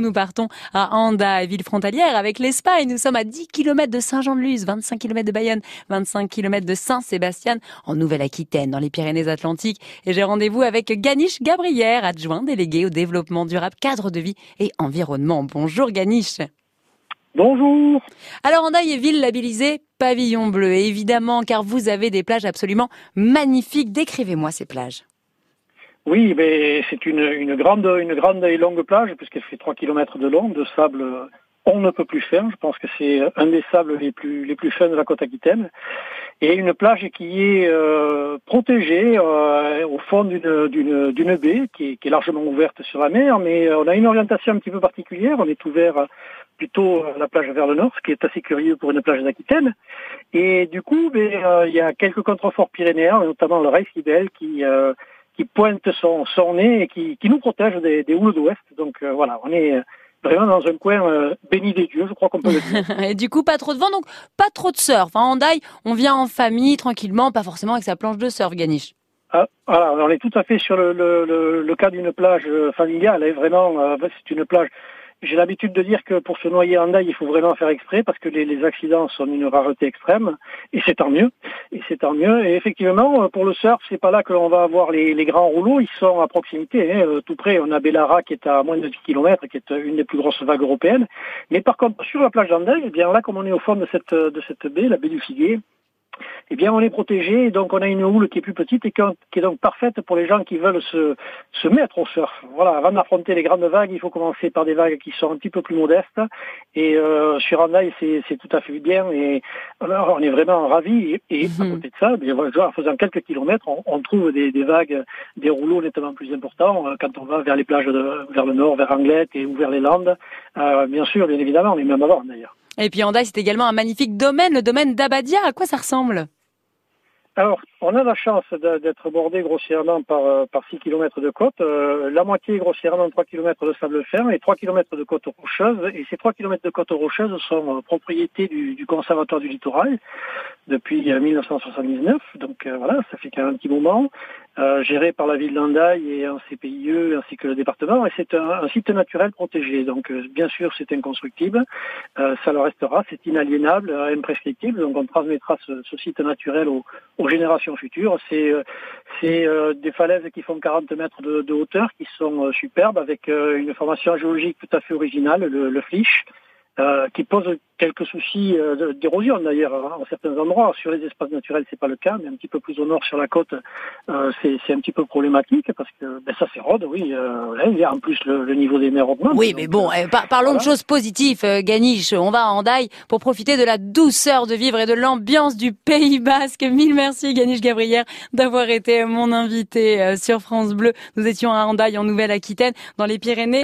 nous, nous partons à Anda, ville frontalière avec l'Espagne. Nous sommes à 10 km de Saint-Jean-de-Luz, 25 km de Bayonne, 25 km de Saint-Sébastien en Nouvelle-Aquitaine, dans les Pyrénées-Atlantiques. Et j'ai rendez-vous avec Ganish Gabrière, adjoint délégué au développement durable, cadre de vie et environnement. Bonjour Ganish. Bonjour. Alors Andaille est ville labellisée pavillon bleu, évidemment, car vous avez des plages absolument magnifiques. Décrivez-moi ces plages. Oui, mais c'est une, une, grande, une grande et longue plage, puisqu'elle fait 3 km de long, de sable on ne peut plus faire. Je pense que c'est un des sables les plus, les plus fins de la côte aquitaine. Et une plage qui est euh, protégée euh, au fond d'une, baie qui est, qui est, largement ouverte sur la mer, mais on a une orientation un petit peu particulière. On est ouvert plutôt la plage vers le nord, ce qui est assez curieux pour une plage d'Aquitaine. Et du coup, ben, euh, il y a quelques contreforts pyrénéens, notamment le Reisibel, qui, euh, qui pointe son, son nez et qui, qui nous protège des, des houles d'ouest. Donc euh, voilà, on est vraiment dans un coin euh, béni des dieux, je crois qu'on peut le dire. et du coup, pas trop de vent, donc pas trop de surf. En Handaï, on vient en famille, tranquillement, pas forcément avec sa planche de surf, Ganiche. Ah, voilà, on est tout à fait sur le, le, le, le cas d'une plage familiale. Et vraiment, euh, c'est une plage j'ai l'habitude de dire que pour se noyer en daille, il faut vraiment faire exprès parce que les, les accidents sont une rareté extrême et c'est tant mieux. Et c'est tant mieux. Et effectivement, pour le surf, c'est pas là que l'on va avoir les, les, grands rouleaux. Ils sont à proximité, hein, tout près. On a Bellara qui est à moins de 10 km, qui est une des plus grosses vagues européennes. Mais par contre, sur la plage d'Andaille, eh bien là, comme on est au fond de cette de cette baie, la baie du Figuier, eh bien, on est protégé, donc on a une houle qui est plus petite et qui est donc parfaite pour les gens qui veulent se, se mettre au surf. Voilà, avant d'affronter les grandes vagues, il faut commencer par des vagues qui sont un petit peu plus modestes. Et euh, sur Andaï, c'est tout à fait bien. Et alors, on est vraiment ravis. Et, à côté de ça, bien, en faisant quelques kilomètres, on, on trouve des, des, vagues, des rouleaux nettement plus importants euh, quand on va vers les plages de, vers le nord, vers Anglette et ou vers les Landes. Euh, bien sûr, bien évidemment, mais même avant d'ailleurs. Et puis Andaï, c'est également un magnifique domaine, le domaine d'Abadia. À quoi ça ressemble? Alors, on a la chance d'être bordé grossièrement par, par 6 km de côte, euh, la moitié grossièrement 3 km de sable fin et 3 km de côte rocheuse. Et ces 3 km de côte rocheuse sont euh, propriété du, Conservatoire du littoral depuis 1979. Donc euh, voilà, ça fait quand même un petit moment, euh, géré par la ville d'Andaï et un CPIE ainsi que le département. Et c'est un, un, site naturel protégé. Donc bien sûr, c'est inconstructible, ça le restera, c'est inaliénable, imprescriptible. Donc on transmettra ce, ce site naturel aux, aux générations futures. C'est c'est euh, des falaises qui font 40 mètres de, de hauteur, qui sont euh, superbes, avec euh, une formation géologique tout à fait originale, le, le fliche, qui pose quelques soucis d'érosion d'ailleurs hein, en certains endroits. Sur les espaces naturels, c'est pas le cas, mais un petit peu plus au nord sur la côte, euh, c'est un petit peu problématique parce que ben, ça s'érode, oui. Euh, il y a en plus le, le, niveau des mers augmente. Oui, mais bon, euh, par parlons voilà. de choses positives, euh, Ganiche. On va à Andaille pour profiter de la douceur de vivre et de l'ambiance du Pays Basque. Mille merci, Ganiche Gabrière, d'avoir été mon invité sur France Bleu. Nous étions à Andaille, en Nouvelle-Aquitaine, dans les Pyrénées.